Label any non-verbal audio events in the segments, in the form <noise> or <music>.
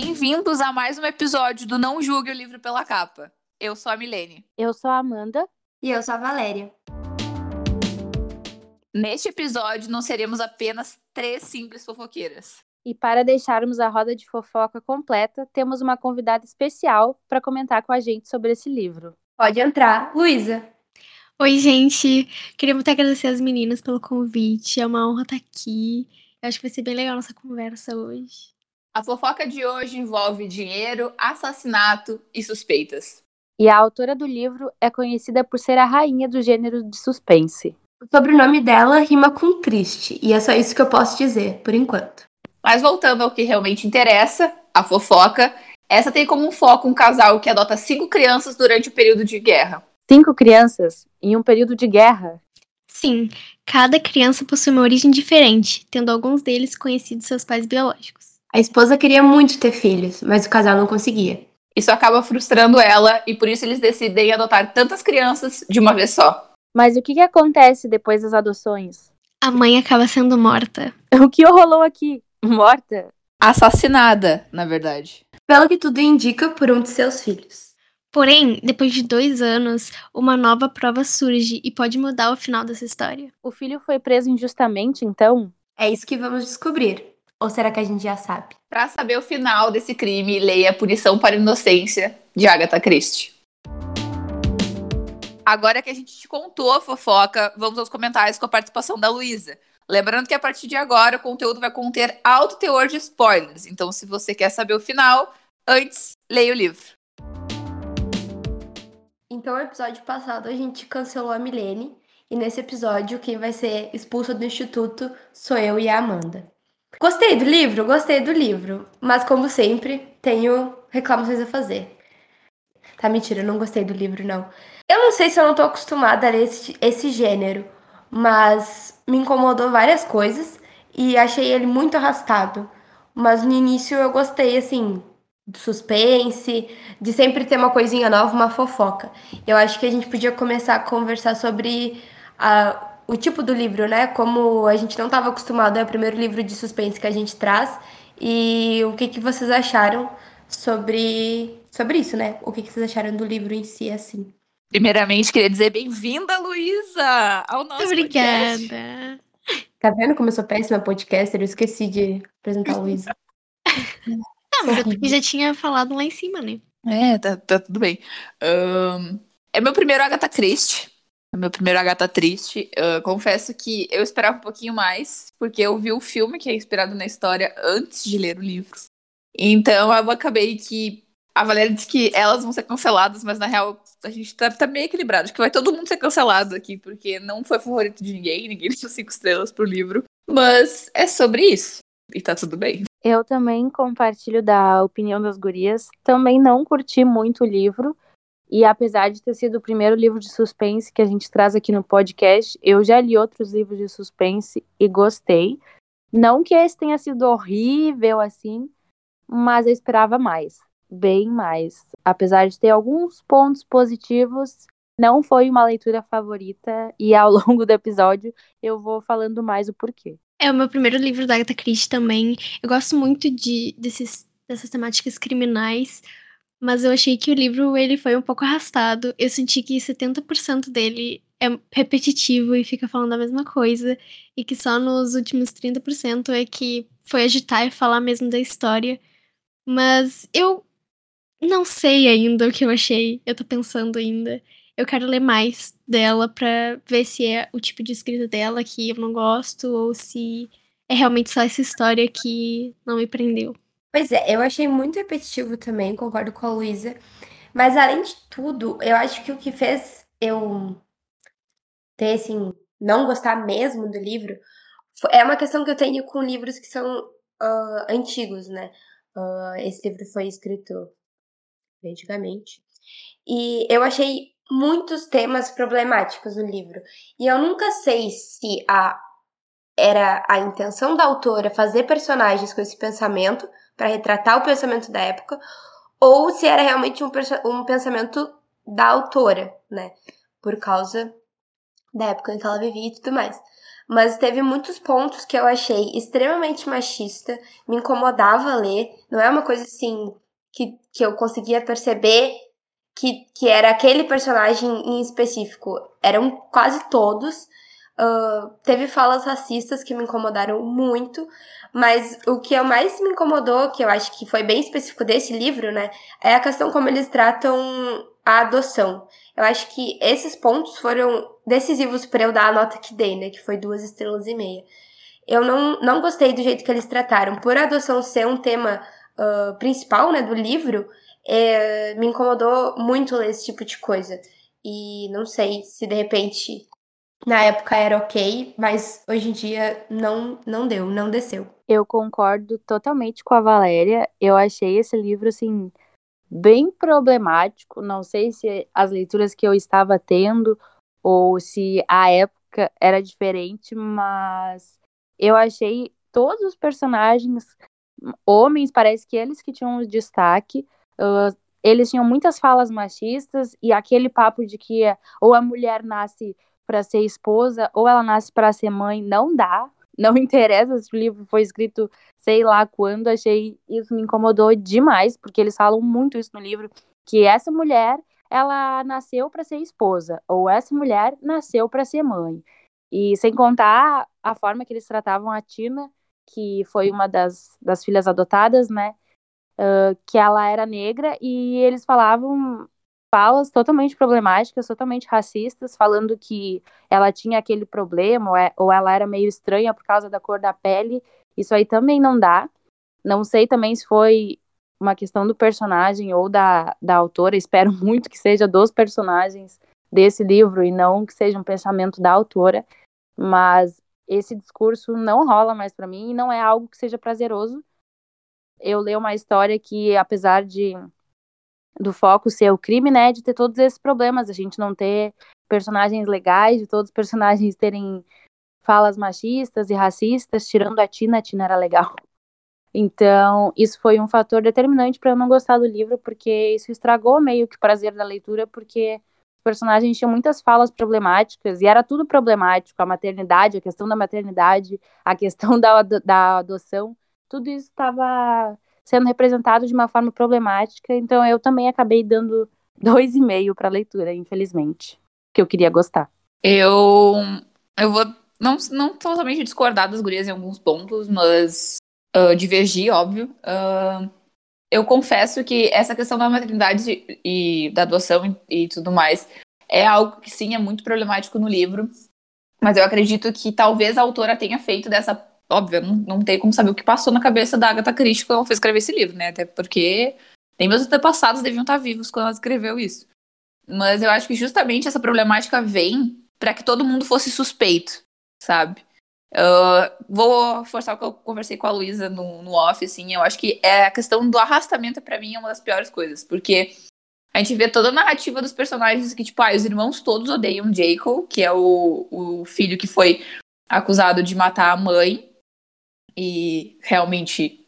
Bem-vindos a mais um episódio do Não Julgue o Livro pela Capa. Eu sou a Milene. Eu sou a Amanda. E eu sou a Valéria. Neste episódio, não seremos apenas três simples fofoqueiras. E para deixarmos a roda de fofoca completa, temos uma convidada especial para comentar com a gente sobre esse livro. Pode entrar, Luísa. Oi, gente. Queria muito agradecer as meninas pelo convite. É uma honra estar aqui. Eu acho que vai ser bem legal a nossa conversa hoje. A fofoca de hoje envolve dinheiro, assassinato e suspeitas. E a autora do livro é conhecida por ser a rainha do gênero de suspense. O sobrenome dela rima com triste, e é só isso que eu posso dizer, por enquanto. Mas voltando ao que realmente interessa, a fofoca, essa tem como um foco um casal que adota cinco crianças durante o período de guerra. Cinco crianças em um período de guerra? Sim, cada criança possui uma origem diferente, tendo alguns deles conhecido seus pais biológicos. A esposa queria muito ter filhos, mas o casal não conseguia. Isso acaba frustrando ela e por isso eles decidem adotar tantas crianças de uma vez só. Mas o que, que acontece depois das adoções? A mãe acaba sendo morta. <laughs> O que rolou aqui? Morta? Assassinada, na verdade. Pelo que tudo indica, por um de seus filhos. Porém, depois de dois anos, uma nova prova surge e pode mudar o final dessa história. O filho foi preso injustamente, então? É isso que vamos descobrir. Ou será que a gente já sabe? Para saber o final desse crime, leia Punição para Inocência, de Agatha Christie. Agora que a gente te contou a fofoca, vamos aos comentários com a participação da Luísa. Lembrando que a partir de agora o conteúdo vai conter alto teor de spoilers. Então, se você quer saber o final, antes leia o livro. Então, no episódio passado, a gente cancelou a Milene. E nesse episódio, quem vai ser expulsa do instituto sou eu e a Amanda. Gostei do livro? Gostei do livro. Mas, como sempre, tenho reclamações a fazer. Tá, mentira, eu não gostei do livro, não. Eu não sei se eu não tô acostumada a ler esse, esse gênero, mas me incomodou várias coisas e achei ele muito arrastado. Mas no início eu gostei, assim, do suspense, de sempre ter uma coisinha nova, uma fofoca. Eu acho que a gente podia começar a conversar sobre a, o tipo do livro, né? Como a gente não estava acostumado, é o primeiro livro de suspense que a gente traz. E o que, que vocês acharam sobre, sobre isso, né? O que, que vocês acharam do livro em si, assim? Primeiramente, queria dizer bem-vinda, Luísa, ao nosso Obrigada. podcast. Tá vendo como eu sou péssima podcaster? Eu esqueci de apresentar a Luísa. <laughs> Não, mas porque já tinha falado lá em cima, né? É, tá, tá tudo bem. Ahn, é meu primeiro Agatha Christie. É meu primeiro Agatha Triste. Ah, confesso que eu esperava um pouquinho mais, porque eu vi o filme que é inspirado na história antes de ler o livro. Então eu acabei que. A Valéria disse que elas vão ser canceladas, mas na real a gente tá, tá meio equilibrado. Acho que vai todo mundo ser cancelado aqui, porque não foi favorito de ninguém, ninguém <laughs> deu cinco estrelas pro livro. Mas é sobre isso. E tá tudo bem. Eu também compartilho da opinião das gurias. Também não curti muito o livro. E apesar de ter sido o primeiro livro de suspense que a gente traz aqui no podcast, eu já li outros livros de suspense e gostei. Não que esse tenha sido horrível assim, mas eu esperava mais, bem mais. Apesar de ter alguns pontos positivos, não foi uma leitura favorita e ao <laughs> longo do episódio eu vou falando mais o porquê. É o meu primeiro livro da Agatha Christie também. Eu gosto muito de, desses, dessas temáticas criminais, mas eu achei que o livro ele foi um pouco arrastado. Eu senti que 70% dele é repetitivo e fica falando a mesma coisa, e que só nos últimos 30% é que foi agitar e falar mesmo da história. Mas eu não sei ainda o que eu achei. Eu tô pensando ainda. Eu quero ler mais dela pra ver se é o tipo de escrita dela que eu não gosto ou se é realmente só essa história que não me prendeu. Pois é, eu achei muito repetitivo também, concordo com a Luísa. Mas além de tudo, eu acho que o que fez eu ter, assim, não gostar mesmo do livro é uma questão que eu tenho com livros que são ah, antigos, né? Ah, esse livro foi escrito antigamente. E eu achei muitos temas problemáticos no livro. E eu nunca sei se a era a intenção da autora fazer personagens com esse pensamento para retratar o pensamento da época, ou se era realmente um, um pensamento da autora, né? Por causa da época em que ela vivia e tudo mais. mas teve muitos pontos que eu achei extremamente machista, me incomodava ler, não é uma coisa assim que, que eu conseguia perceber que, que era aquele personagem em específico, eram quase todos. Uh, teve falas racistas que me incomodaram muito, mas o que eu mais me incomodou, que eu acho que foi bem específico desse livro, né, é a questão como eles tratam a adoção. Eu acho que esses pontos foram decisivos para eu dar a nota que dei, né? Que foi duas estrelas e meia. Eu não, não gostei do jeito que eles trataram. Por a adoção ser um tema uh, principal, né, do livro, é, me incomodou muito esse tipo de coisa. E não sei se de repente na época era ok, mas hoje em dia não, não deu, não desceu. Eu concordo totalmente com a Valéria. Eu achei esse livro, assim, bem problemático. Não sei se as leituras que eu estava tendo ou se a época era diferente, mas eu achei todos os personagens homens, parece que eles que tinham o destaque. Uh, eles tinham muitas falas machistas e aquele papo de que ou a mulher nasce para ser esposa ou ela nasce para ser mãe não dá. Não <laughs> interessa se o livro foi escrito sei lá quando, achei isso me incomodou demais, porque eles falam muito isso no livro, que essa mulher, ela nasceu para ser esposa, ou essa mulher nasceu para ser mãe. E sem contar a forma que eles tratavam a Tina, que foi uma das, das filhas adotadas, né? Uh, que ela era negra e eles falavam falas totalmente problemáticas, totalmente racistas, falando que ela tinha aquele problema ou, é, ou ela era meio estranha por causa da cor da pele isso aí também não dá. Não sei também se foi uma questão do personagem ou da, da autora. Espero <laughs> muito que seja dos personagens desse livro e não que seja um pensamento da autora. Mas esse discurso não rola mais para mim e não é algo que seja prazeroso. Eu leio uma história que, apesar de do foco ser o crime, né, de ter todos esses problemas, a gente não ter personagens legais, de todos os personagens terem falas machistas e racistas, tirando a Tina, a Tina era legal. Então, isso foi um fator determinante para eu não gostar do livro, porque isso estragou meio que o prazer da leitura, porque os personagens tinham muitas falas problemáticas, e era tudo problemático, a maternidade, a questão da maternidade, a questão <laughs> da, da adoção, tudo isso estava sendo representado de uma forma problemática, então eu também acabei dando <laughs> dois e meio para a leitura, infelizmente, que eu queria gostar. Eu, eu vou não, não totalmente discordar das gurias em alguns pontos, mas uh, divergir, óbvio. Uh, eu confesso que essa questão da maternidade e da adoção e, e tudo mais é algo que sim é muito problemático no livro, mas eu acredito que talvez a autora tenha feito dessa. Óbvio, não, não tem como saber o que passou na cabeça da Agatha Christie quando ela foi escrever esse livro, né? Até porque nem meus antepassados deviam estar vivos quando ela escreveu isso. Mas eu acho que justamente essa problemática vem para que todo mundo fosse suspeito sabe? Uh, vou forçar o que eu conversei com a Luísa no, no off, assim, eu acho que é a questão do arrastamento para mim é uma das piores coisas, porque a gente vê toda a narrativa dos personagens que, tipo, ah, os irmãos todos odeiam Jacob, que é o, o filho que foi acusado de matar a mãe e realmente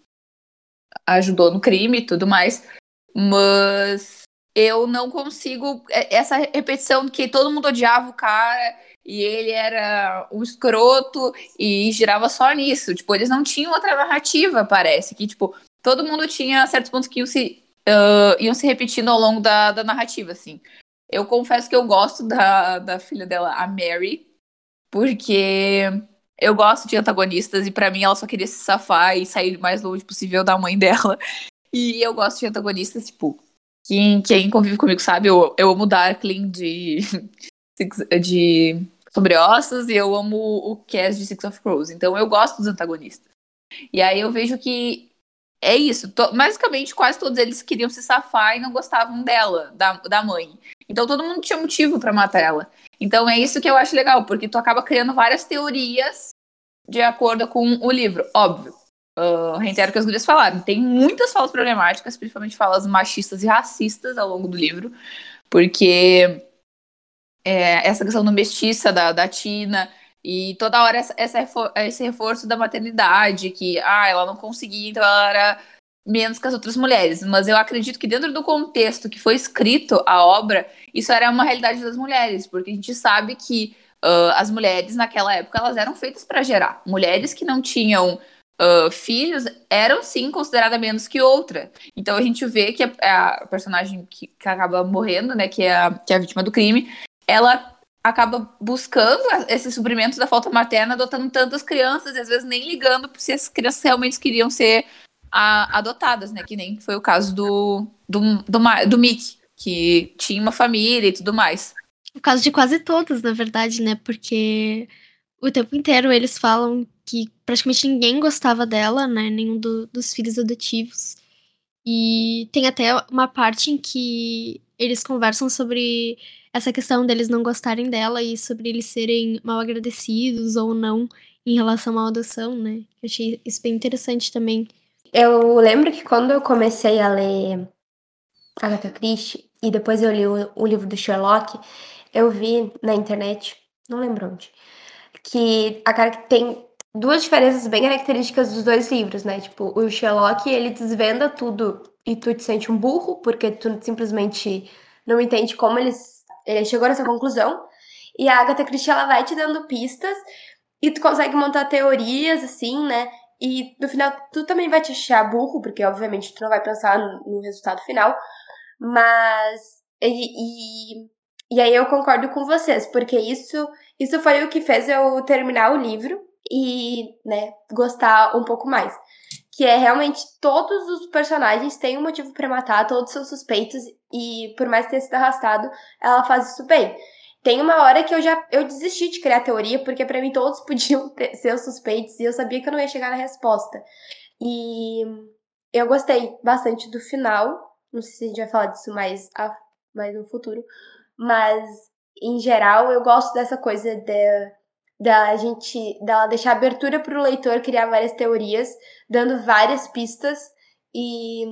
ajudou no crime e tudo mais, mas eu não consigo é, essa repetição que todo mundo odiava o cara e ele era um escroto e girava só nisso. Tipo, eles não tinham outra narrativa, parece. Que, tipo, todo mundo tinha certos pontos que iam se, uh, iam se repetindo ao longo da, da narrativa, assim. Eu confesso que eu gosto da, da filha dela, a Mary, porque eu gosto de antagonistas e para mim ela só queria se safar e sair o mais longe possível da mãe <laughs> dela. E eu gosto de antagonistas, tipo, quem, quem convive comigo sabe, eu, eu amo Darkling de, <laughs> de Sobre Ossos e eu amo o cast de Six of Crows. Então eu gosto dos antagonistas. E aí eu vejo que é isso. basicamente, quase todos eles queriam se safar e não gostavam dela, da, da mãe. Então todo mundo tinha motivo para matar ela. Então é isso que eu acho legal, porque tu acaba criando várias teorias de acordo com o livro. Óbvio. Uh, reitero o que as gurias falaram. Tem muitas falas problemáticas, principalmente falas machistas e racistas ao longo do livro. Porque é, essa questão do mestiça da, da Tina e toda hora essa, essa, esse reforço da maternidade, que ah, ela não conseguia, então ela era menos que as outras mulheres. Mas eu acredito que dentro do contexto que foi escrito a obra, isso era uma realidade das mulheres, porque a gente sabe que uh, as mulheres naquela época elas eram feitas para gerar. Mulheres que não tinham uh, filhos eram sim consideradas menos que outra. Então a gente vê que a, a personagem que, que, acaba morrendo, né, que é, a, que é a vítima do crime, ela acaba buscando esse suprimento da falta materna, adotando tantas crianças e às vezes nem ligando se as crianças realmente queriam ser a, adotadas, né? Que nem foi o caso do, do, do, do Mickey, que tinha uma família e tudo mais. O caso de quase todos, na verdade, né? Porque o tempo inteiro eles falam que praticamente ninguém gostava dela, né? Nenhum do, dos filhos adotivos. E tem até uma parte em que eles conversam sobre essa questão deles não gostarem dela e sobre eles serem mal agradecidos ou não em relação à adoção, né? Eu achei isso bem interessante também. Eu lembro que quando eu comecei a ler Agatha Christie e depois eu li o, o livro do Sherlock, eu vi na internet, não lembro onde, que a cara que tem duas diferenças bem características dos dois livros, né? Tipo, o Sherlock, ele desvenda tudo e tu te sente um burro, porque tu simplesmente não entende como eles ele chegou nessa conclusão. E a Agatha Christie, ela vai te dando pistas e tu consegue montar teorias, assim, né? E no final, tu também vai te achar burro, porque obviamente tu não vai pensar no, resultado final. Mas. E, e, e, aí eu concordo com vocês, porque isso, isso foi o que fez eu terminar o livro e, né, gostar um pouco mais. Que é realmente todos os personagens têm um motivo para matar, todos são suspeitos e por mais que sido arrastado, ela faz isso bem. Tem uma hora que eu já eu desisti de criar teoria, porque para mim todos <laughs> podiam ter, ser os suspeitos e eu sabia que eu não ia chegar na resposta. E eu gostei bastante do final. Não sei se a gente vai falar disso mais, a, mais no futuro. Mas, em geral, eu gosto dessa coisa de, da gente dela deixar abertura para o leitor criar várias teorias, dando várias pistas e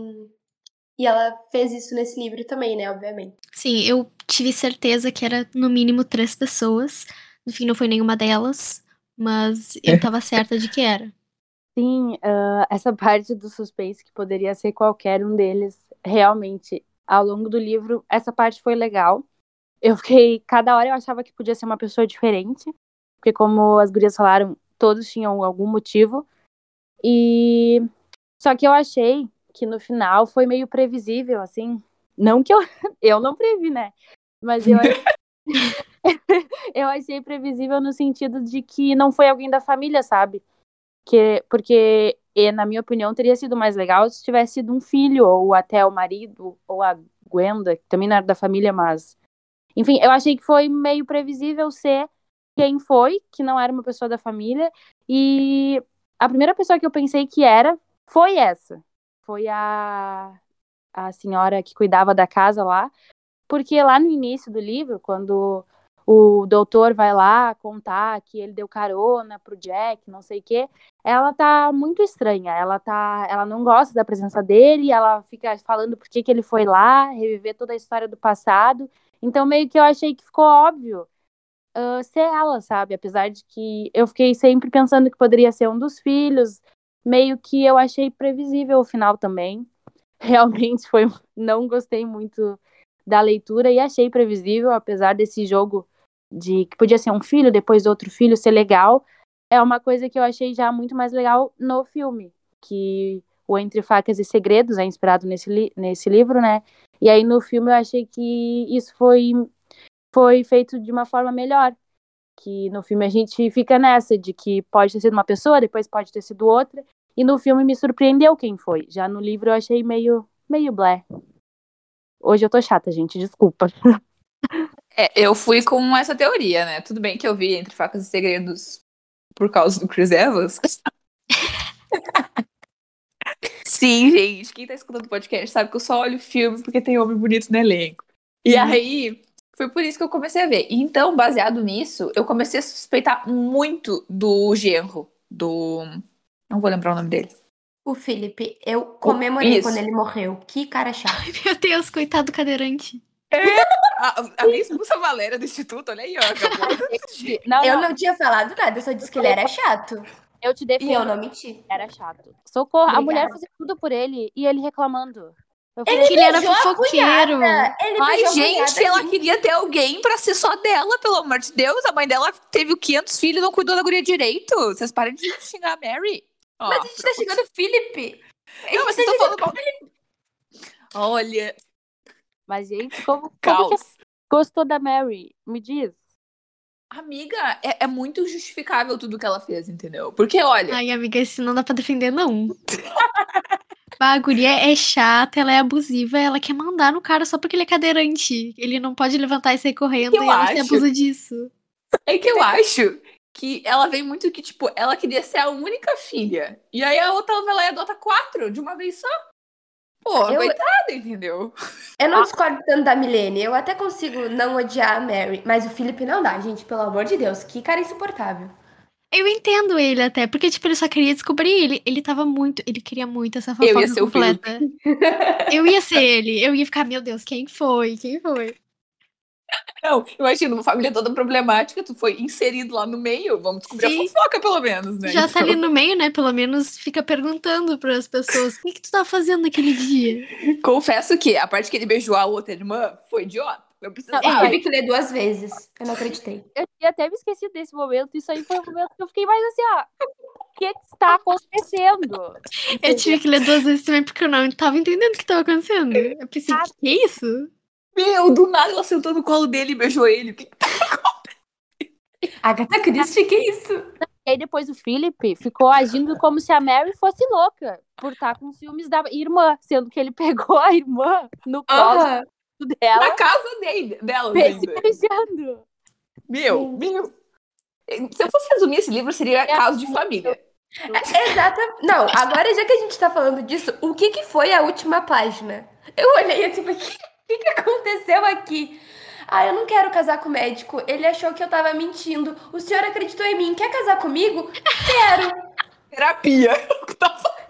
e ela fez isso nesse livro também, né, obviamente. Sim, eu tive certeza que era no mínimo três pessoas. No fim, não foi nenhuma delas, mas eu <laughs> tava certa de que era. Sim, uh, essa parte do suspense que poderia ser qualquer um deles, realmente, ao longo do livro, essa parte foi legal. Eu fiquei, cada hora eu achava que podia ser uma pessoa diferente, porque como as gurias falaram, todos tinham algum motivo. E só que eu achei que no final foi meio previsível, assim. Não que eu, <laughs> eu não previ, né? Mas eu, <laughs> eu achei previsível no sentido de que não foi alguém da família, sabe? Que, porque, na minha opinião, teria sido mais legal se tivesse sido um filho, ou até o marido, ou a Gwenda, que também não era da família, mas. Enfim, eu achei que foi meio previsível ser quem foi, que não era uma pessoa da família. E a primeira pessoa que eu pensei que era foi essa foi a, a senhora que cuidava da casa lá, porque lá no início do livro, quando o doutor vai lá contar que ele deu carona pro Jack, não sei o quê, ela tá muito estranha. Ela tá, ela não gosta da presença dele, ela fica falando por que, que ele foi lá, reviver toda a história do passado. Então meio que eu achei que ficou óbvio uh, ser ela, sabe? Apesar de que eu fiquei sempre pensando que poderia ser um dos filhos, meio que eu achei previsível o final também. <laughs> Realmente foi, não gostei muito da leitura e achei previsível, apesar desse jogo de que podia ser um filho, depois outro filho ser legal. É uma coisa que eu achei já muito mais legal no filme, que o Entre Facas e Segredos é inspirado nesse, li nesse livro, né? E aí no filme eu achei que isso foi, foi feito de uma forma melhor. Que no filme a gente fica nessa, de que pode ter sido uma pessoa, depois pode ter sido outra, e no filme me surpreendeu quem foi. Já no livro eu achei meio, meio blé. Hoje eu tô chata, gente, desculpa. É, eu fui com essa teoria, né? Tudo bem que eu vi Entre Facas e Segredos por causa do Chris Evans. <laughs> Sim, gente, quem tá escutando o podcast sabe que eu só olho filme porque tem homem bonito no elenco. E uhum. aí, foi por isso que eu comecei a ver. Então, baseado nisso, eu comecei a suspeitar muito do genro, do não vou lembrar o nome dele. O Felipe, eu comemorei quando ele morreu. Que cara chato. Ai, meu Deus, coitado do cadeirante. É, a, a expulsa Valéria do instituto, olha aí, ó. <laughs> não, eu não. não tinha falado nada, eu só disse que ele era chato. Eu te defendo. E eu não menti. Era chato. Socorro. Obrigada. A mulher fazia tudo por ele e ele reclamando. É falei, que ele era fofoqueiro. Ele Ai, gente, ela queria ter alguém pra ser só dela, pelo amor de Deus. A mãe dela teve 500 filhos e não cuidou da guria direito. Vocês parem de xingar a Mary. Ó, Mas a gente tá chegando o Felipe. Não, mas vocês estão falando mal. Olha, Mas, gente, como, como que caos. gostou da Mary? Me diz. Amiga, é, é muito justificável tudo que ela fez, entendeu? Porque, olha, Ai, amiga, esse não dá pra defender, não. <laughs> a guria é chata, ela é abusiva, ela quer mandar no cara só porque ele é cadeirante. Ele não pode levantar e sair correndo Eu e ela se abusa disso. é que eu acho que ela vem muito que, tipo, ela queria ser a única filha. E aí a outra vai lá e adota quatro de uma vez só. Pô, Eu- coitada, entendeu? Eu não discordo tanto da Milene. Eu até consigo não odiar a Mary. Mas o Felipe não dá, gente. Pelo amor de Deus. Que cara insuportável. Eu entendo ele até, porque, tipo, ele só queria descobrir ele. Ele tava muito. Ele queria muito essa fofoca Eu ia ser completa. <laughs> eu ia ser ele. Eu ia ficar, meu Deus, quem foi? Quem foi? Não, imagina, uma família toda problemática, tu foi inserido lá no meio, vamos descobrir Sim. a fofoca, pelo menos, né? Já tá Então, ali no meio, né? Pelo menos fica perguntando pras pessoas: o que, que tu tava fazendo naquele dia? Confesso que a parte que ele beijou a outra irmã foi idiota. Eu precisava. Não, Eu tive que ler duas vezes. Eu não acreditei. Eu tinha até me esquecido desse momento. Isso aí foi um momento que eu fiquei mais assim, ó. O que que está acontecendo? Eu tive que ler duas vezes também porque eu não tava entendendo o que tava acontecendo. Eu pensei, Ah. que, que é isso? Meu, do nada ela sentou no colo dele e beijou ele. Que- Agatha Christie, que isso? E aí depois o Philip ficou agindo como se a Mary fosse louca por estar com ciúmes da irmã, sendo que ele <laughs> pegou a irmã no colo Aham. <laughs> dela, Na casa dele, dela se beijando. Meu, meu. Se eu fosse resumir esse livro, seria caso de família. <laughs> Exata. Não, agora já que a gente tá falando disso, o que que foi a última página? Eu olhei assim, <laughs> o que, que que aconteceu aqui? Ah, eu não quero casar com o médico. Ele achou que eu tava mentindo. O senhor acreditou em mim. Quer casar comigo? Quero. Terapia.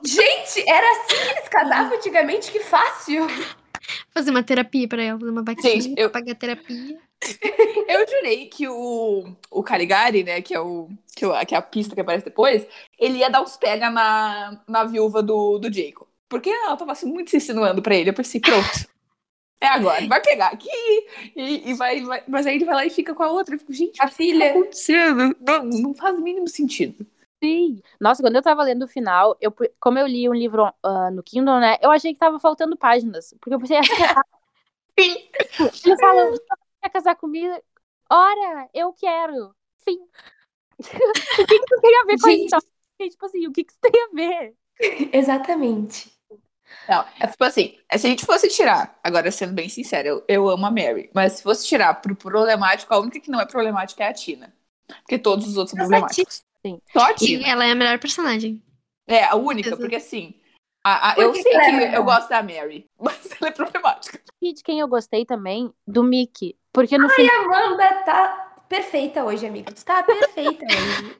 Gente, era assim que eles casavam antigamente? Que fácil. Fazer uma terapia pra ela, fazer uma vaquinha Gente, eu- pagar terapia. <laughs> Eu jurei que o, o Caligari, né, que é, o, que, é o- que é a pista que aparece depois, ele ia dar uns pega na, na viúva do, do Jacob. Porque ela tava assim, muito se insinuando pra ele. Eu pensei, pronto. É agora, vai pegar aqui e, e vai, vai- Mas aí ele vai lá e fica com a outra. Eu fico, gente, o A que tá filha. acontecendo? Não, não faz o mínimo sentido. Sim. Nossa, quando eu tava lendo o final, eu, como eu li um livro ah, no Kindle, né, eu achei que tava faltando páginas. Porque eu pensei, <laughs> Sim. ele falou, quer casar comigo? Ora, eu quero. Fim. <laughs> o que que isso tem a ver com a Gente. história? Tipo assim, o que que isso tem a ver? <laughs> Exatamente. Não, é tipo assim, se a gente fosse tirar, agora sendo bem sincera, eu, eu amo a Mary, mas se fosse tirar pro problemático, a única que não é problemática é a Tina. Porque todos os outros são Mas problemáticos. Sim. Só a E Tina. ela é a melhor personagem. É, a única, Exato. porque assim, a- a- Por eu sei que é que melhor? eu gosto da Mary, <laughs> mas ela é problemática. E de quem eu gostei também, do Mickey. Porque no E final. a Amanda tá perfeita hoje, amiga. Tu tá perfeita <laughs> hoje.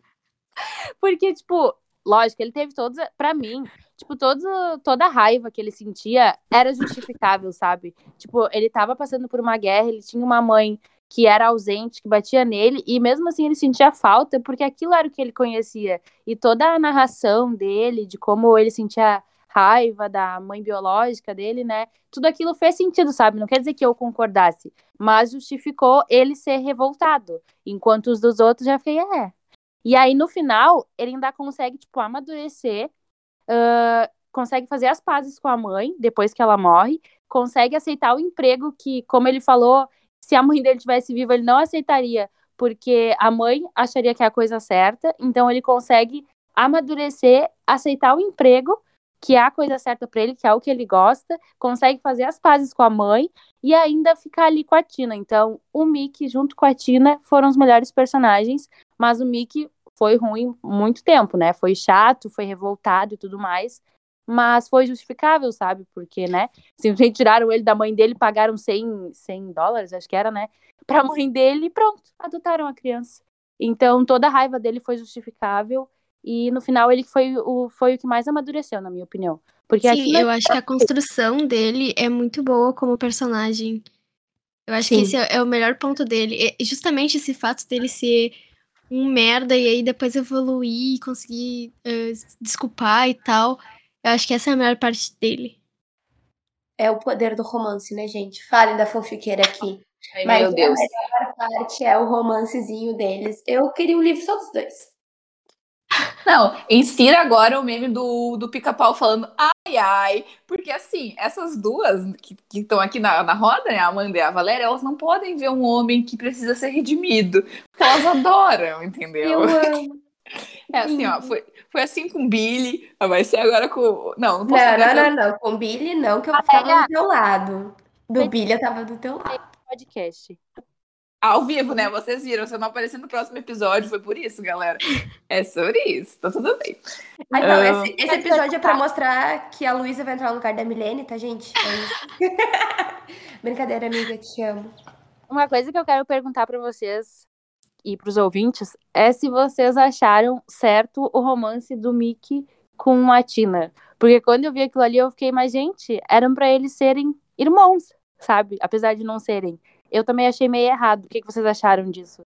Porque, tipo, lógico, ele teve todos. Pra mim, tipo, todo, toda a raiva que ele sentia era justificável, sabe? Tipo, ele tava passando por uma guerra, ele tinha uma mãe que era ausente, que batia nele, e mesmo assim ele sentia falta, porque aquilo era o que ele conhecia. E toda a narração dele, de como ele sentia raiva da mãe biológica dele, né? Tudo aquilo fez sentido, sabe? Não quer dizer que eu concordasse, mas justificou ele ser revoltado. Enquanto os dos outros já fiquei, é. E aí, no final, ele ainda consegue, tipo, amadurecer, ah, consegue fazer as pazes com a mãe, depois que ela morre, consegue aceitar o emprego que, como ele falou, se a mãe dele tivesse viva, ele não aceitaria, porque a mãe acharia que é a coisa certa, então ele consegue amadurecer, aceitar o emprego, que é a coisa certa para ele, que é o que ele gosta, consegue fazer as pazes com a mãe e ainda ficar ali com a Tina. Então, o Mickey junto com a Tina foram os melhores personagens, mas o Mickey foi ruim muito tempo, né? Foi chato, foi revoltado e tudo mais, mas foi justificável, sabe? Porque, né? Simplesmente tiraram ele da mãe dele, pagaram 100, 100 dólares, acho que era, né? Pra mãe dele e pronto, adotaram a criança. Então, toda a raiva dele foi justificável e no final ele foi o, foi o que mais amadureceu, na minha opinião. Porque Sim, eu acho que a construção dele é muito boa como personagem. Eu acho que Sim. esse é é o melhor ponto dele. Justamente esse fato dele ser um merda e aí depois evoluir e conseguir se desculpar e tal. Eu acho que essa é a melhor parte dele. é o poder do romance, né, gente? Falem da fanfiqueira aqui. Ai, Mas meu Deus. a melhor parte é o romancezinho deles. Eu queria um livro só dos dois. Não, insira agora o meme do, do pica-pau falando ai, ai. Porque assim, essas duas que estão aqui na, na roda, né, a Amanda e a Valéria, elas não podem ver um homem que precisa ser redimido. Porque elas adoram, entendeu? Eu amo. <laughs> É assim, ó, foi, foi assim com o Billy, vai ser agora com. Não, não posso Não, não, não, não. Com o Billy, não, que eu Valéria. tava do teu lado. Do Billy, eu tava do teu lado. Podcast. Ao vivo, né? Vocês viram, se eu não aparecer no próximo episódio, foi por isso, galera. É sobre isso, tá tudo bem. Ah, então, Ah. esse, esse episódio é pra mostrar que a Luísa vai entrar no lugar da Milene, tá, gente? É isso. <laughs> Brincadeira, amiga, te amo. Uma coisa que eu quero perguntar pra vocês e pros ouvintes é se vocês acharam certo o romance do Mickey com a Tina. Porque quando eu vi aquilo ali, eu fiquei, mas gente, eram pra eles serem irmãos, sabe? Apesar de não serem. Eu também achei meio errado. O que que vocês acharam disso?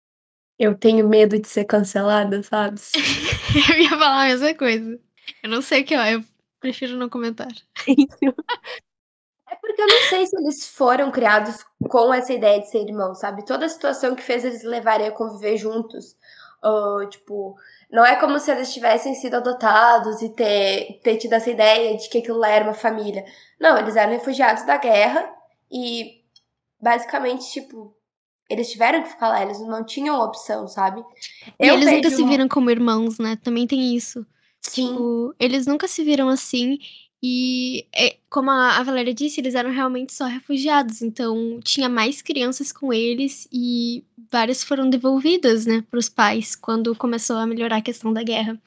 Eu tenho medo de ser cancelada, sabe? <laughs> Eu ia falar a mesma coisa. Eu não sei o que, ó. Eu prefiro não comentar. Eu não sei se eles foram criados com essa ideia de ser irmãos, sabe? Toda a situação que fez eles levarem a conviver juntos. ou, tipo, não é como se eles tivessem sido adotados e ter, ter tido essa ideia de que aquilo lá era uma família. Não, eles eram refugiados da guerra e basicamente, tipo, eles tiveram que ficar lá, eles não tinham opção, sabe? E eles nunca se viram como irmãos, né? Também tem isso. Sim. Tipo, eles nunca se viram assim. E, é, como a Valéria disse, eles eram realmente só refugiados. Então, tinha mais crianças com eles e várias foram devolvidas, né, pros pais quando começou a melhorar a questão da guerra.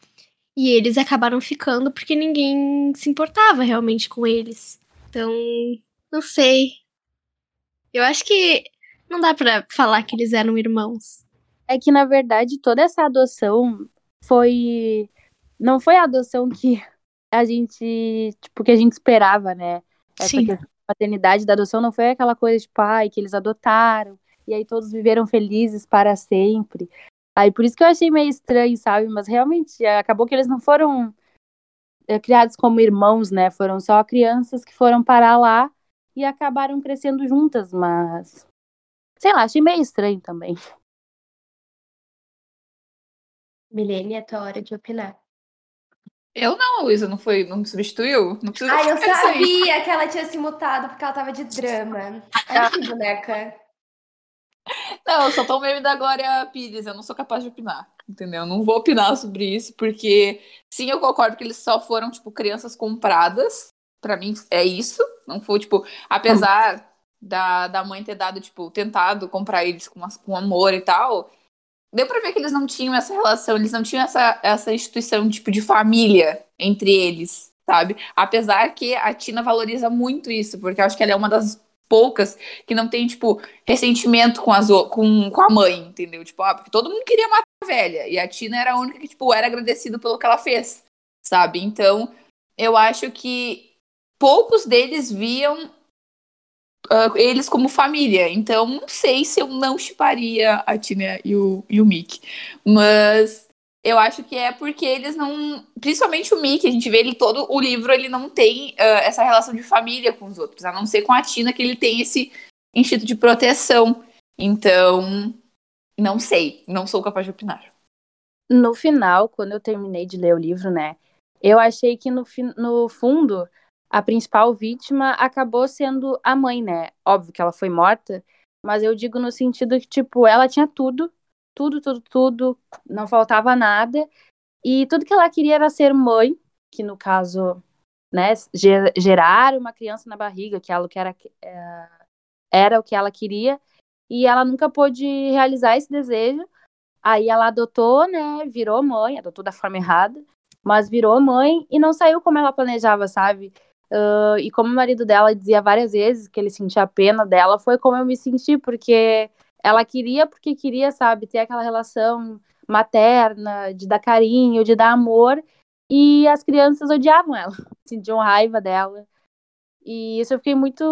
E eles acabaram ficando porque ninguém se importava realmente com eles. Então, não sei. Eu acho que não dá pra falar que eles eram irmãos. É que, na verdade, toda essa adoção foi. Não foi a adoção que a gente. Tipo, que a gente esperava, né? Essa Sim. questão da paternidade da adoção não foi aquela coisa de pai que eles adotaram e aí todos viveram felizes para sempre. Aí por isso que eu achei meio estranho, sabe? Mas realmente é, acabou que eles não foram é, criados como irmãos, né? Foram só crianças que foram parar lá e acabaram crescendo juntas, mas sei lá, achei meio estranho também. Milene, é tua hora de opinar. Eu não, Luísa, não foi, não me substituiu? Não precisa Ai, eu aí. sabia que ela tinha se mutado porque ela tava de drama. Ai, que <laughs> boneca. Não, eu sou tão meme da Glória Pires, eu não sou capaz de opinar, entendeu? Eu não vou opinar sobre isso, porque sim, eu concordo que eles só foram, tipo, crianças compradas. Pra mim é isso. Não foi, tipo, apesar da, da mãe ter dado, tipo, tentado comprar eles com, com amor e tal. Deu pra ver que eles não tinham essa relação, eles não tinham essa, essa instituição, tipo, de família entre eles, sabe? Apesar que a Tina valoriza muito isso, porque eu acho que ela é uma das poucas que não tem, tipo, ressentimento com, as, com, com a mãe, entendeu? Tipo, ah, porque todo mundo queria matar a velha. E a Tina era a única que, tipo, era agradecida pelo que ela fez, sabe? Então, eu acho que poucos deles viam ah, eles como família. Então, não sei se eu não chiparia a Tina e o, e o Mickey. Mas eu acho que é porque eles não. Principalmente o Mickey, a gente vê ele todo o livro, ele não tem ah, essa relação de família com os outros, a não ser com a Tina, que ele tem esse instinto de proteção. Então, não sei, não sou capaz de opinar. No final, quando eu terminei de ler o livro, né, eu achei que no, no fundo a principal vítima acabou sendo a mãe, né? Óbvio que ela foi morta, mas eu digo no sentido que, tipo, ela tinha tudo, tudo, tudo, tudo, não faltava nada, e tudo que ela queria era ser mãe, que no caso, né, ge- gerar uma criança na barriga, que ela que era, eh, era o que ela queria, e ela nunca pôde realizar esse desejo. Aí ela adotou, né? Virou mãe, adotou da forma errada, mas virou mãe e não saiu como ela planejava, sabe? Ah, e como o marido dela dizia várias vezes que ele sentia pena dela, foi como eu me senti, porque ela queria, porque queria, sabe, ter aquela relação materna, de dar carinho, de dar amor, e as crianças odiavam ela, <laughs> sentiam raiva dela. E isso eu fiquei muito.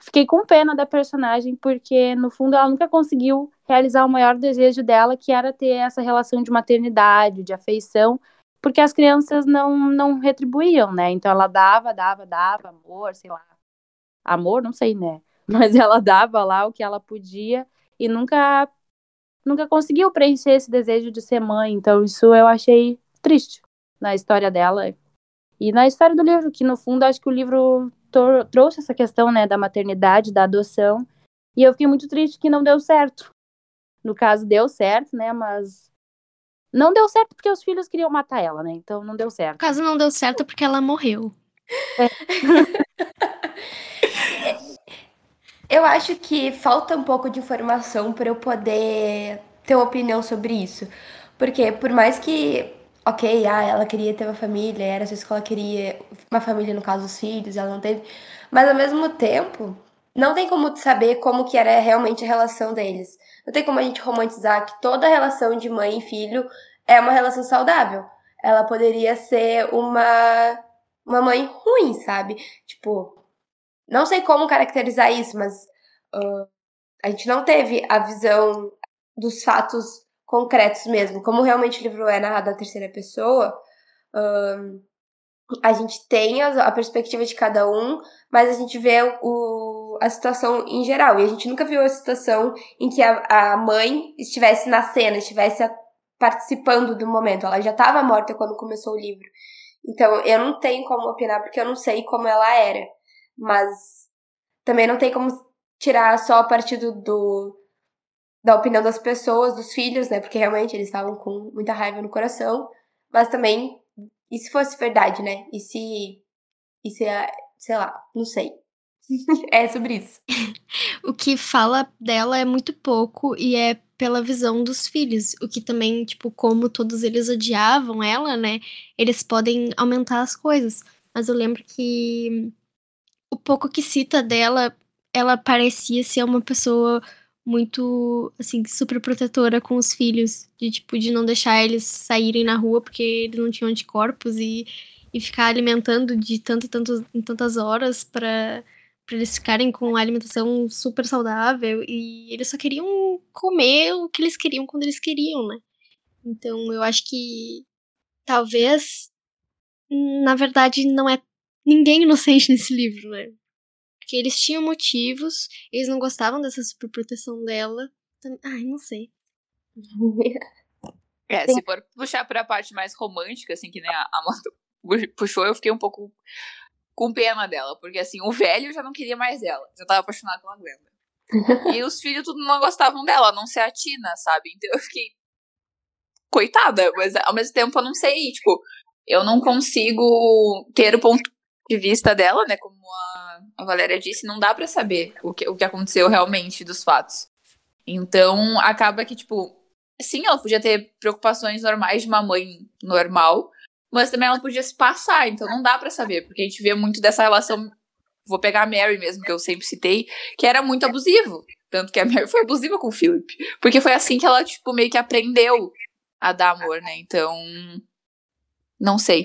Fiquei com pena da personagem, porque no fundo ela nunca conseguiu realizar o maior desejo dela, que era ter essa relação de maternidade, de afeição, porque as crianças não, não retribuíam, né? Então ela dava, dava, dava amor, sei lá. amor, não sei, né? <laughs> Mas ela dava lá o que ela podia e nunca nunca conseguiu preencher esse desejo de ser mãe. Então isso eu achei triste na história dela e na história do livro, que no fundo acho que o livro trouxe essa questão, né, da maternidade, da adoção. E eu fiquei muito triste que não deu certo. No caso deu certo, né, mas não deu certo porque os filhos queriam matar ela, né? Então não deu certo. Caso não deu certo porque ela morreu. É. <laughs> eu acho que falta um pouco de informação para eu poder ter uma opinião sobre isso. Porque por mais que, ok, ah, ela queria ter uma família, era isso que ela queria, uma família no caso dos filhos, ela não teve. Mas ao mesmo tempo, não tem como saber como que era realmente a relação deles. Não tem como a gente romantizar que toda relação de mãe e filho é uma relação saudável. Ela poderia ser uma, uma mãe ruim, sabe? Tipo, não sei como caracterizar isso, mas uh, a gente não teve a visão dos fatos concretos mesmo. Como realmente o livro é narrado na terceira pessoa, uh, a gente tem a, a, perspectiva de cada um, mas a gente vê o, a situação em geral. E a gente nunca viu a situação em que a, a mãe estivesse na cena, estivesse participando do momento. Ela já estava morta quando começou o livro. Então eu não tenho como opinar porque eu não sei como ela era. Mas também não tem como tirar só a partir do, do da opinião das pessoas, dos filhos, né? Porque realmente eles estavam com muita raiva no coração. Mas também e se fosse verdade, né? E se. E se. Sei lá, não sei. <laughs> é sobre isso. o que fala dela é muito pouco e é pela visão dos filhos. O que também, tipo, como todos eles odiavam ela, né? Eles podem aumentar as coisas. Mas eu lembro que o pouco que cita dela, ela parecia ser uma pessoa muito, assim, super protetora com os filhos. De, tipo, de não deixar eles saírem na rua porque eles não tinham anticorpos e, e ficar alimentando de tanto, tanto, em tantas horas para para eles ficarem com uma alimentação super saudável e eles só queriam comer o que eles queriam quando eles queriam, né? Então eu acho que talvez na verdade não é ninguém inocente <laughs> nesse livro, né? Porque eles tinham motivos, eles não gostavam dessa superproteção dela. Ai, não sei. <laughs> É, se for puxar pra parte mais romântica, assim, que nem a Amanda puxou, eu fiquei um pouco com pena dela. Porque, assim, o velho já não queria mais ela. Já tava apaixonado pela Glenda. e os filhos tudo não gostavam dela, a não ser a Tina, sabe? Então eu fiquei. Coitada, mas ao mesmo tempo eu não sei, tipo, eu não consigo ter o ponto de vista dela, né? Como a, a Valéria disse, não dá para saber o que, o que aconteceu realmente dos fatos. Então, acaba que, tipo, sim, ela podia ter preocupações normais de uma mãe normal, mas também ela podia se passar, então não dá para saber, porque a gente vê muito dessa relação. Vou pegar a Mary mesmo, que eu sempre citei, que era muito abusivo. Tanto que a Mary foi abusiva com o Philip. Porque foi assim que ela, tipo, meio que aprendeu a dar amor, né? Então. Não sei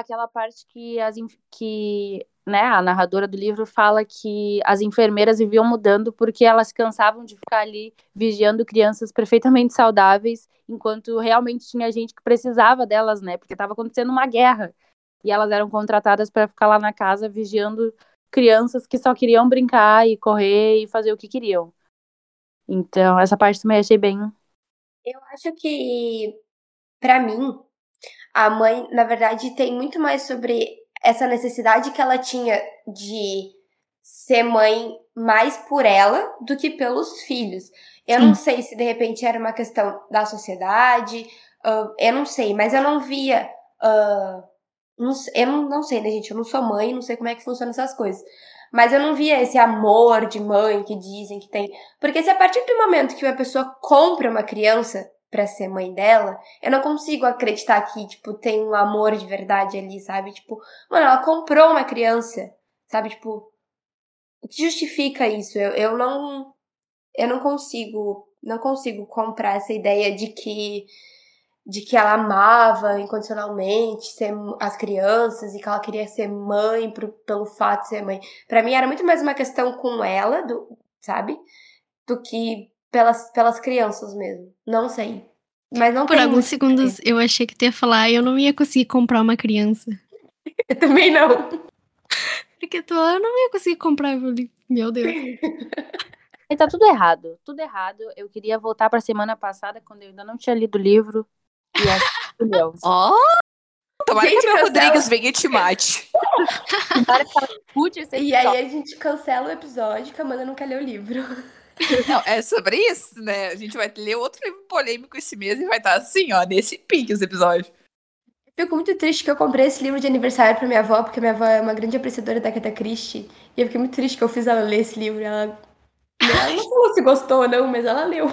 aquela parte que, as, que né, a narradora do livro fala que as enfermeiras viviam mudando porque elas cansavam de ficar ali vigiando crianças perfeitamente saudáveis, enquanto realmente tinha gente que precisava delas, né? Porque estava acontecendo uma guerra. E elas eram contratadas para ficar lá na casa vigiando crianças que só queriam brincar e correr e fazer o que queriam. Então, essa parte também achei bem. Eu acho que, para mim, a mãe, na verdade, tem muito mais sobre essa necessidade que ela tinha de ser mãe mais por ela do que pelos filhos. Eu Sim. não sei se de repente era uma questão da sociedade, uh, eu não sei, mas eu não via. Uh, não, eu não, não sei, né, gente? Eu não sou mãe, não sei como é que funcionam essas coisas. Mas eu não via esse amor de mãe que dizem que tem. Porque se a partir do momento que uma pessoa compra uma criança, para ser mãe dela, eu não consigo acreditar que, tipo, tem um amor de verdade ali, sabe? Tipo, mano, ela comprou uma criança, sabe? Tipo, o que justifica isso? Eu, eu não. Eu não consigo. Não consigo comprar essa ideia de que. De que ela amava incondicionalmente ser as crianças e que ela queria ser mãe pro, pelo fato de ser mãe. Para mim era muito mais uma questão com ela, do, sabe? Do que pelas, pelas crianças mesmo. Não sei. Mas não Por alguns segundos eu achei que tu ia falar eu não ia conseguir comprar uma criança. <laughs> eu também não. É que tua eu não ia conseguir comprar o livro. Meu Deus. <laughs> E tá tudo errado, tudo errado. Eu queria voltar pra semana passada, quando eu ainda não tinha lido o livro. E é meu. <laughs> Ó! Tomara Gente, que meu cancela. Rodrigues venha e te mate. Tomara que ela escute esse E aí a gente cancela o episódio que a Amanda não quer ler o livro. Não, é sobre isso, né? A gente vai ler outro livro polêmico esse mês e vai estar assim, ó, nesse pique os episódios. Fico muito triste que eu comprei esse livro de aniversário pra minha avó, porque minha avó é uma grande apreciadora da Agatha Christie. E eu fiquei muito triste que eu fiz ela ler esse livro. Ela, ela não falou se gostou ou não, mas ela leu.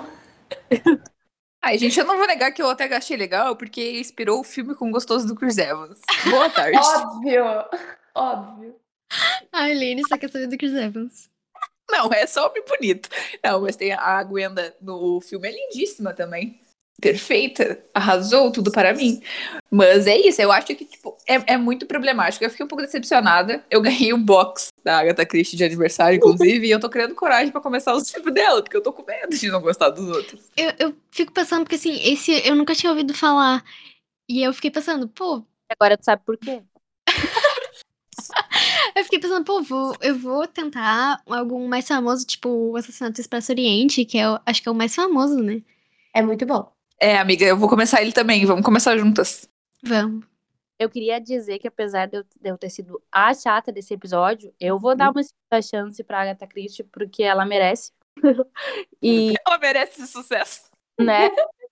Ai, gente, eu não vou negar que eu até achei legal, porque inspirou o filme com Gostoso do Chris Evans. Boa tarde. <laughs> Óbvio! Óbvio. A Helene só quer saber do Chris Evans. Não, é só homem bonito. Não, mas tem a Gwenda no filme, é lindíssima também. Perfeita, arrasou tudo para mim. Mas é isso, eu acho que tipo, é, é muito problemático. Eu fiquei um pouco decepcionada. Eu ganhei um box da Agatha Christie de aniversário, inclusive, e eu tô criando coragem pra começar os livros dela, porque eu tô com medo de não gostar dos outros. Eu, eu fico pensando, porque assim, esse eu nunca tinha ouvido falar. E eu fiquei pensando, pô, Agora tu sabe por quê? <laughs> <laughs> eu fiquei pensando, pô, vou, eu vou tentar algum mais famoso, tipo o Assassinato do Expresso Oriente, que é, o- acho que é o mais famoso, né? É muito bom. É, amiga, eu vou começar ele também. Vamos começar juntas. Vamos. Eu queria dizer que apesar de eu, de eu ter sido a chata desse episódio, eu vou dar uma segunda chance pra Agatha Christie, porque ela merece. <laughs> e, Ela merece esse sucesso. né?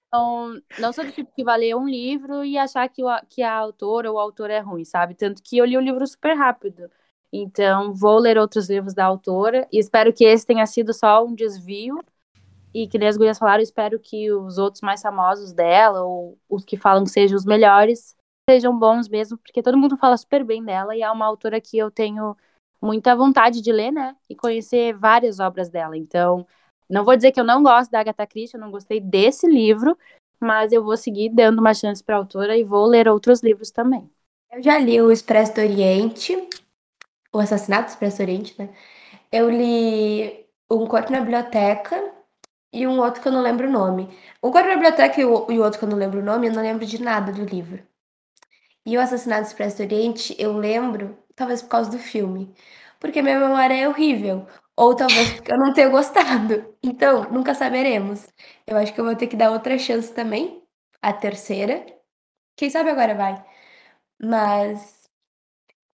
Então, não sou do tipo que vai ler um livro e achar que, o, que a autora ou o autor é ruim, sabe? Tanto que eu li o livro super rápido. Então, vou ler outros livros da autora e espero que esse tenha sido só um desvio. E que nem as gurias falaram, espero que os outros mais famosos dela, ou os que falam que sejam os melhores, sejam bons mesmo, porque todo mundo fala super bem dela e é uma autora que eu tenho muita vontade de ler, né? E conhecer várias obras dela. Então, não vou dizer que eu não gosto da Agatha Christie, eu não gostei desse livro, mas eu vou seguir dando uma chance para a autora e vou ler outros livros também. Eu já li o Expresso do Oriente, o Assassinato do Expresso Oriente, né? Eu li Um Corpo na Biblioteca e um outro que eu não lembro o nome. Um Corpo na Biblioteca e o, e o outro que eu não lembro o nome, eu não lembro de nada do livro. E o Assassinato do Expresso Oriente, eu lembro, talvez por causa do filme. Porque minha memória é horrível. Ou talvez porque eu não tenha gostado. Então, nunca saberemos. Eu acho que eu vou ter que dar outra chance também. A terceira. Quem sabe agora vai. Mas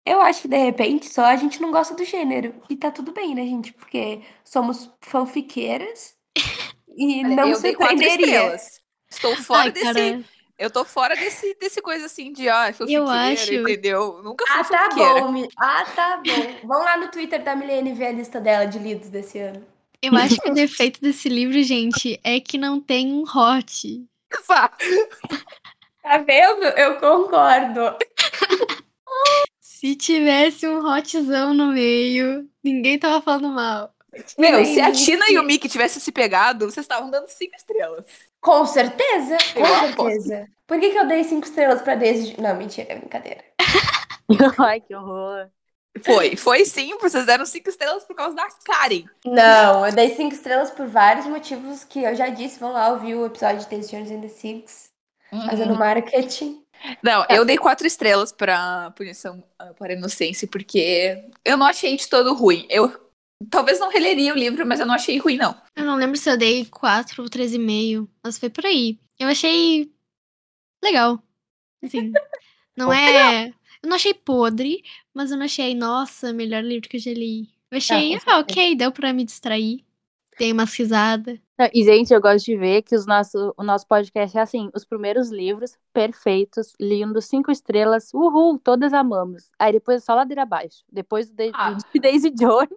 eu acho que de repente só a gente não gosta do gênero. E tá tudo bem, né, gente? Porque somos fanfiqueiras <laughs> e não eu dei quatro surpreenderia. estrelas. Estou fora Ai, desse. cara, Eu tô fora desse, desse coisa assim de, ah, sou Eu acho- entendeu? Nunca fui Ah, tá fanfiqueira. bom. Ah, tá bom. Vão lá no Twitter da Milene ver a lista dela de lidos desse ano. eu acho que o defeito desse livro, gente, é que não tem um hot. <laughs> Tá vendo? Eu concordo. <laughs> Se tivesse um hotzão no meio, ninguém tava falando mal. Meu, se a. Tina e o Mickey tivessem se pegado, vocês estavam dando cinco estrelas. Com certeza, com Eu aposto. certeza. Por que, que eu dei cinco estrelas pra Daisy? Não, mentira, é brincadeira. <laughs> Ai, que horror. Foi, foi sim, vocês deram cinco estrelas por causa da Karen. Não, eu dei cinco estrelas por vários motivos que eu já disse. Vão lá ouvir o episódio de Ten Stranger in the Six, fazendo marketing. Não, eu dei quatro estrelas pra Punição ah, para a Inocência, porque eu não achei de todo ruim. Eu talvez não releria o livro, mas eu não achei ruim, não. Eu não lembro se eu dei 4 ou 3,5, mas foi por aí. Eu achei legal. Assim, <laughs> não é. Eu não achei podre, mas eu não achei, nossa, melhor livro que eu já li. Eu achei, com ah, ok, deu pra me distrair. Dei umas risadas. Não, E, gente, eu gosto de ver que os nosso, o nosso podcast é assim: os primeiros livros, perfeitos, lindos, cinco estrelas, uhul, todas amamos. Aí depois é só ladeira abaixo. Depois do Daisy, Ah. de Daisy Jones.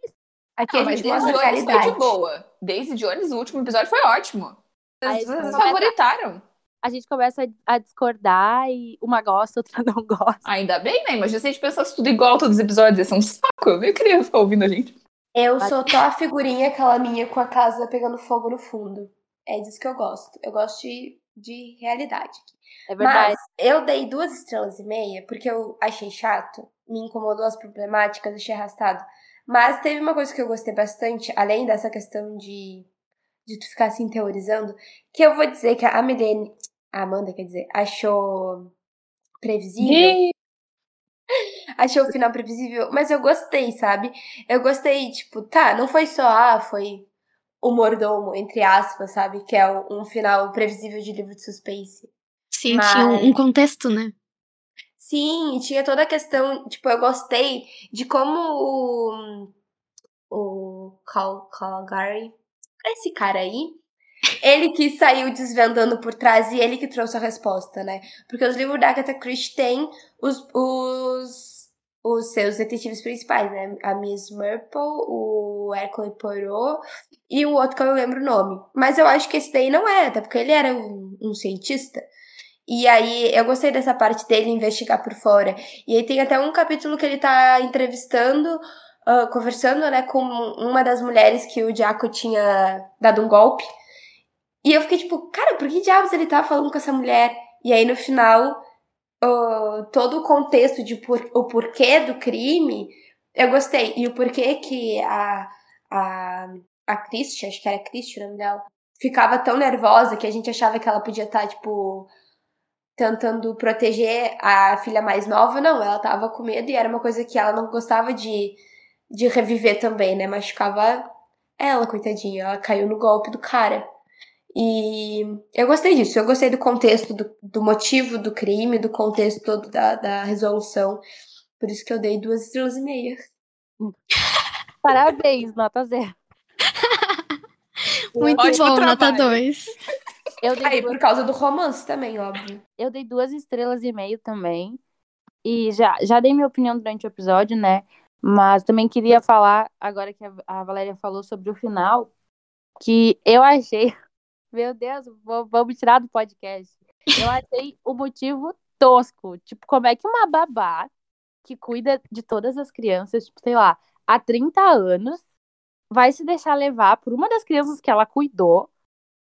Aqui Ah, a mas gente Daisy Jones foi qualidade. de boa. Daisy Jones, o último episódio foi ótimo. Vocês, favoritaram. A gente começa a, a discordar e uma gosta, outra não gosta. Ainda bem, né? Imagina se a gente pensasse tudo igual todos os episódios. Ia ser um saco. Eu nem queria ficar ouvindo a gente. Eu sou <laughs> só a figurinha, aquela minha com a casa pegando fogo no fundo. É disso que eu gosto. Eu gosto de, de realidade. É verdade. Mas eu dei duas estrelas e meia porque eu achei chato, me incomodou as problemáticas, achei arrastado. Mas teve uma coisa que eu gostei bastante, além dessa questão de, de tu ficar assim teorizando, que eu vou dizer que a Milene, a Amanda, quer dizer, achou previsível. Achei o final previsível, mas eu gostei, sabe? Eu gostei, tipo, tá, não foi só, ah, foi o mordomo, entre aspas, sabe? Que é um, um final previsível de livro de suspense. Sim, mas... tinha um contexto, né? Sim, tinha toda a questão, tipo, eu gostei de como o, o Cal, Calgary, esse cara aí, ele que saiu desvendando por trás e ele que trouxe a resposta, né? Porque os livros da Agatha Christie têm os, os, os seus detetives principais, né? A Miss Marple, o Hercule Poirot e o outro que eu não lembro o nome. Mas eu acho que esse daí não é, até porque ele era um, um cientista. E aí eu gostei dessa parte dele investigar por fora. E aí tem até um capítulo que ele tá entrevistando, uh, conversando, né, com uma das mulheres que o Jaco tinha dado um golpe. E eu fiquei tipo, cara, por que diabos ele tá falando com essa mulher? E aí no final, uh, todo o contexto de por, o porquê do crime, eu gostei. E o porquê que a, a, a Christie, acho que era Christie o nome dela, ficava tão nervosa que a gente achava que ela podia estar, tá, tipo, tentando proteger a filha mais nova. Não, ela tava com medo e era uma coisa que ela não gostava de, de reviver também, né? Machucava ela, coitadinha. Ela caiu no golpe do cara. E eu gostei disso, eu gostei do contexto, do, do motivo do crime, do contexto todo da, da resolução. Por isso que eu dei duas estrelas e meia. <laughs> Parabéns, nota zero. <laughs> Muito Ótimo bom, trabalho. nota dois. Eu dei Aí, duas... por causa do romance também, óbvio. Eu dei duas estrelas e meio também. E já, já dei minha opinião durante o episódio, né? Mas também queria falar, agora que a Valéria falou sobre o final, que eu achei meu Deus, vamos tirar do podcast. Eu achei o motivo tosco. Tipo, como é que uma babá que cuida de todas as crianças, tipo, sei lá, há 30 anos, vai se deixar levar por uma das crianças que ela cuidou,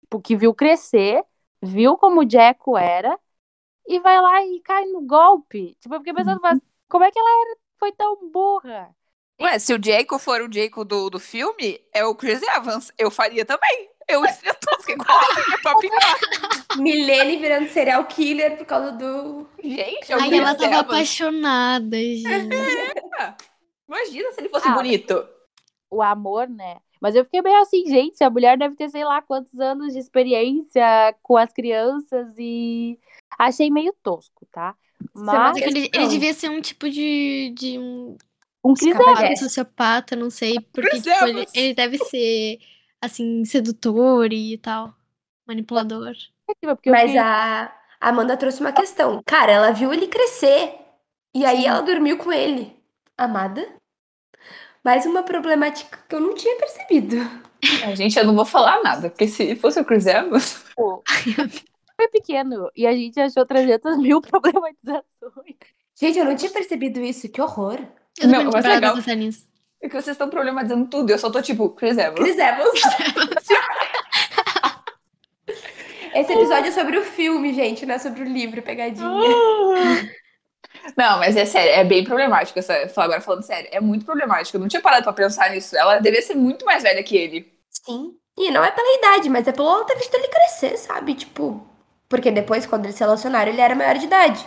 tipo, que viu crescer, viu como o Jeco era, e vai lá e cai no golpe. Tipo, eu fiquei pensando, mas como é que ela era, foi tão burra? Ué, se o Jacob for o Jacob do, do filme, é o Chris Evans. Eu faria também. Eu seria tosca igual a pra pirar. <laughs> Milene virando serial killer por causa do. Gente, é o Ai, ela tava apaixonada, gente. É. Imagina se ele fosse ah, bonito. O amor, né? Mas eu fiquei meio assim, gente, a mulher deve ter sei lá quantos anos de experiência com as crianças e achei meio tosco, tá? Mas ele, ele devia ser um tipo de, de um um Evans. sociopata, não sei, porque tipo, ele, ele, deve ser assim sedutor e tal, manipulador. Mas a Amanda trouxe uma questão. Cara, ela viu ele crescer e aí Sim. ela dormiu com ele. Amada? Mais uma problemática que eu não tinha percebido. A gente, eu não vou falar nada, porque se fosse o Chris Evans. Pô, foi pequeno e a gente achou 300 mil <laughs> problematizações. Gente, eu não tinha percebido isso, que horror. Eu não, mas é legal. Nisso. É que vocês estão problematizando tudo, eu só tô tipo, Chris Evans. Chris Evans. <laughs> Esse episódio é sobre o filme, gente, não é sobre o livro, pegadinha. <laughs> Não, mas é sério, é bem problemático. Essa, agora falando sério, é muito problemático. Eu não tinha parado pra pensar nisso. Ela devia ser muito mais velha que ele. Sim. E não é pela idade, mas é pelo ter visto ele crescer, sabe? Tipo. Porque depois, quando eles se relacionaram, ele era maior de idade.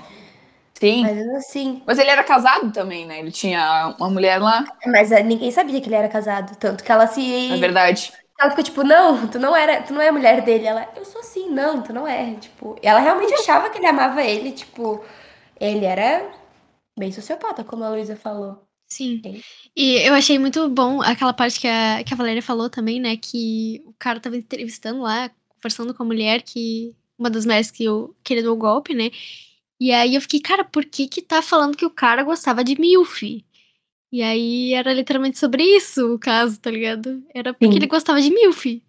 Sim. Mas assim. Mas ele era casado também, né? Ele tinha uma mulher lá. Mas eh, ninguém sabia que ele era casado. Tanto que ela se. É verdade. Ela ficou tipo, não, tu não era, tu não é a mulher dele. Ela, eu sou assim, não, tu não é. Tipo, ela realmente achava que ele amava ele, tipo, ele era bem sociopata, como a Luísa falou. Sim. E eu achei muito bom aquela parte que a, que a Valéria falou também, né? Que o cara tava entrevistando lá, conversando com a mulher que. Uma das mulheres que, eu, que ele deu o golpe, né? E aí eu fiquei, cara, por que que tá falando que o cara gostava de MILF? E aí era literalmente sobre isso o caso, tá ligado? Era porque Sim. ele gostava de MILF.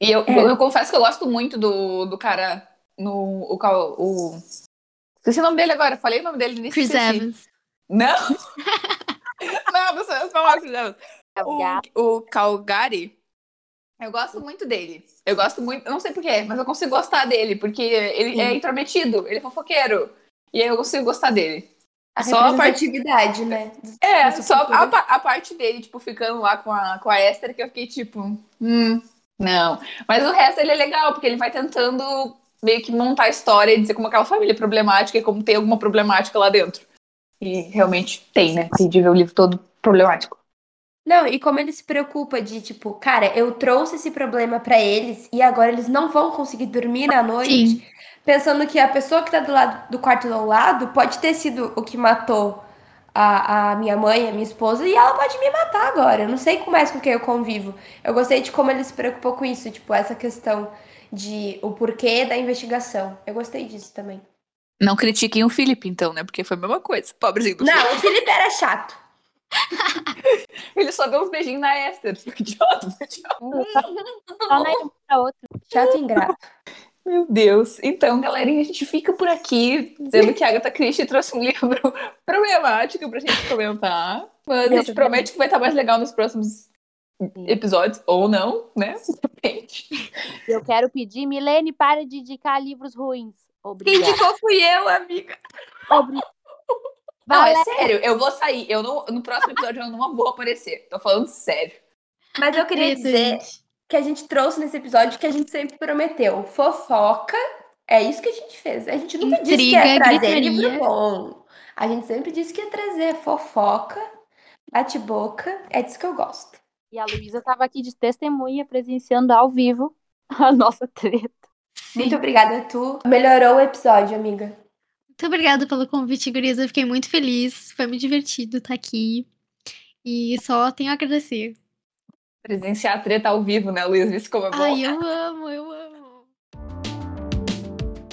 E eu, é. eu confesso que eu gosto muito do, do cara no. O, o, Esqueci o nome dele agora, falei o nome dele nisso. <laughs> Chris Evans. Não! não, não, não, não, não, Chris Evans. O, o Calgary. Eu gosto muito dele. Eu gosto muito, não sei porquê, mas eu consigo gostar dele, porque ele Sim. é intrometido, ele é fofoqueiro. E aí eu consigo gostar dele. A só a parte né? É, só a, a, parte dele, tipo, ficando lá com a, com a Esther, que eu fiquei tipo, hum, não. Mas o resto ele é legal, porque ele vai tentando meio que montar a história e dizer como aquela família é problemática e como tem alguma problemática lá dentro. E realmente tem, né? De ver o livro todo problemático. Não, e como ele se preocupa de, tipo, cara, eu trouxe esse problema pra eles e agora eles não vão conseguir dormir na noite, Sim. pensando que a pessoa que tá do lado do quarto ao lado pode ter sido o que matou a, a minha mãe, a minha esposa, e ela pode me matar agora. Eu não sei com mais com quem eu convivo. Eu gostei de como ele se preocupou com isso, tipo, essa questão de o porquê da investigação. Eu gostei disso também. Não critiquem o Felipe, então, né? Porque foi a mesma coisa. Pobrezinho do Felipe. Não, o Felipe era chato. <laughs> Ele só deu uns beijinhos na Esther. <laughs> Idiota, idiota. Só na pra outra. Chato e ingrato. Meu Deus. Então, galerinha, a gente fica por aqui dizendo que a Agatha Christie trouxe um livro <laughs> problemático pra gente comentar. Mas a gente promete que vai estar mais legal nos próximos episódios. Ou não, né? Eu quero pedir, Milene, para de indicar livros ruins. Quem Obrigada. indicou fui eu, amiga. Obrigada. Não, é sério. Eu vou sair. Eu não, no próximo episódio eu não vou aparecer. Tô falando sério. Mas eu queria Eita, dizer gente. que a gente trouxe nesse episódio que a gente sempre prometeu. Fofoca, é isso que a gente fez. A gente nunca disse que ia Intriga, trazer gritaria. livro bom. A gente sempre disse que ia trazer fofoca, bate-boca. É disso que eu gosto. E a Luísa estava aqui de testemunha, presenciando ao vivo a nossa treta. Sim. Muito obrigada, tu. Melhorou o episódio, amiga. Muito obrigada pelo convite, Gurias. Eu fiquei muito feliz. Foi muito divertido estar aqui. E só tenho a agradecer. Presenciar a treta ao vivo, né, Luiz? Viu como é bom? Ai, eu amo, eu amo.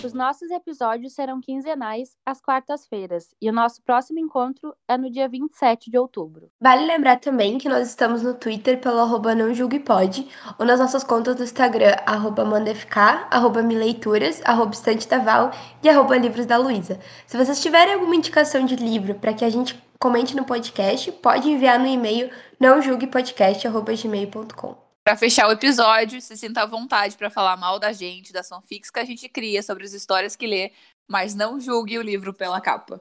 Os nossos episódios serão quinzenais às quartas-feiras. E o nosso próximo encontro é no dia 27 de outubro. Vale lembrar também que nós estamos no Twitter pelo arroba não julgue pode, ou nas nossas contas do Instagram, arroba mandafk, arroba mileituras, arroba estante da Val e arroba livros da Luísa. Se vocês tiverem alguma indicação de livro para que a gente comente no podcast, pode enviar no e-mail não gmail.com. Pra fechar o episódio, se sinta à vontade pra falar mal da gente, das fanfics que a gente cria sobre as histórias que lê, mas não julgue o livro pela capa.